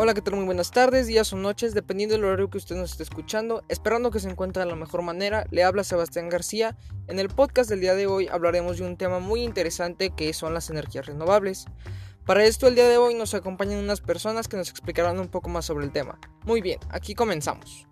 Hola, ¿qué tal? Muy buenas tardes, días o noches, dependiendo del horario que usted nos esté escuchando. Esperando que se encuentre de la mejor manera, le habla Sebastián García. En el podcast del día de hoy hablaremos de un tema muy interesante que son las energías renovables. Para esto, el día de hoy nos acompañan unas personas que nos explicarán un poco más sobre el tema. Muy bien, aquí comenzamos.